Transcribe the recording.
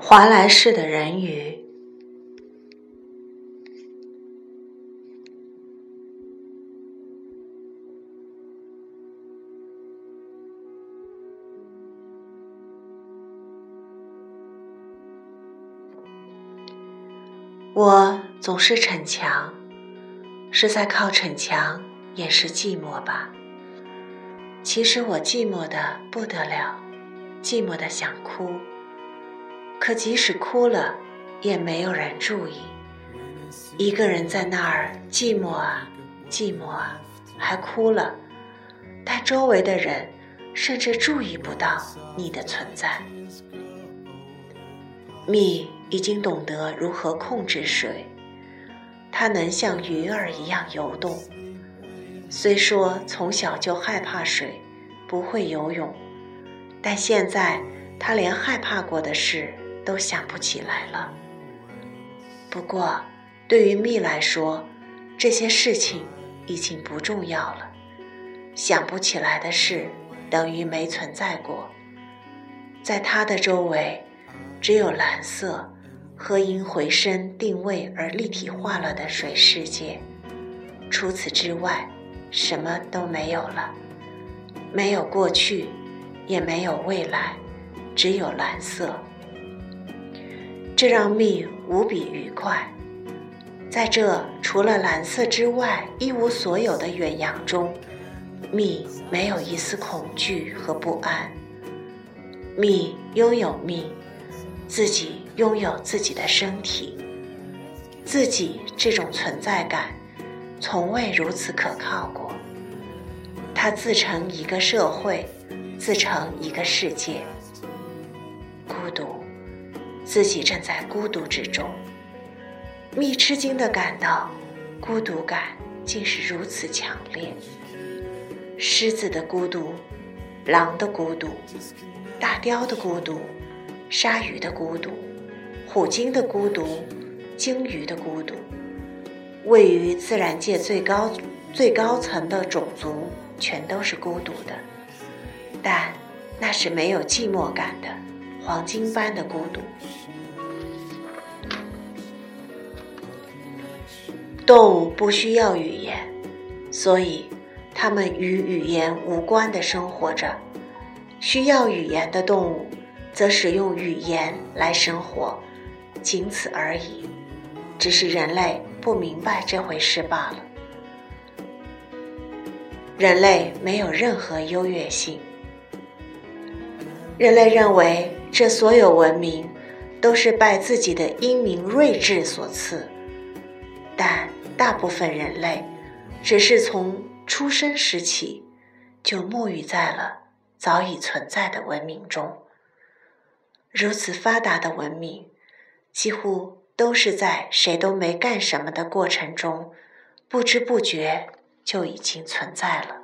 华莱士的人鱼。我总是逞强，是在靠逞强掩饰寂寞吧？其实我寂寞的不得了，寂寞的想哭。可即使哭了，也没有人注意。一个人在那儿寂寞啊，寂寞啊，还哭了，但周围的人甚至注意不到你的存在。蜜已经懂得如何控制水，它能像鱼儿一样游动。虽说从小就害怕水，不会游泳，但现在它连害怕过的事。都想不起来了。不过，对于蜜来说，这些事情已经不重要了。想不起来的事，等于没存在过。在它的周围，只有蓝色和因回声定位而立体化了的水世界。除此之外，什么都没有了。没有过去，也没有未来，只有蓝色。这让蜜无比愉快，在这除了蓝色之外一无所有的远洋中，蜜没有一丝恐惧和不安。蜜拥有蜜，自己拥有自己的身体，自己这种存在感，从未如此可靠过。它自成一个社会，自成一个世界，孤独。自己正在孤独之中，蜜吃惊地感到，孤独感竟是如此强烈。狮子的孤独，狼的孤独，大雕的孤独，鲨鱼的孤独，虎鲸的孤独，鲸鱼的孤独，位于自然界最高最高层的种族，全都是孤独的，但那是没有寂寞感的。黄金般的孤独。动物不需要语言，所以它们与语言无关的生活着；需要语言的动物，则使用语言来生活，仅此而已。只是人类不明白这回事罢了。人类没有任何优越性。人类认为。这所有文明，都是拜自己的英明睿智所赐，但大部分人类，只是从出生时起，就沐浴在了早已存在的文明中。如此发达的文明，几乎都是在谁都没干什么的过程中，不知不觉就已经存在了。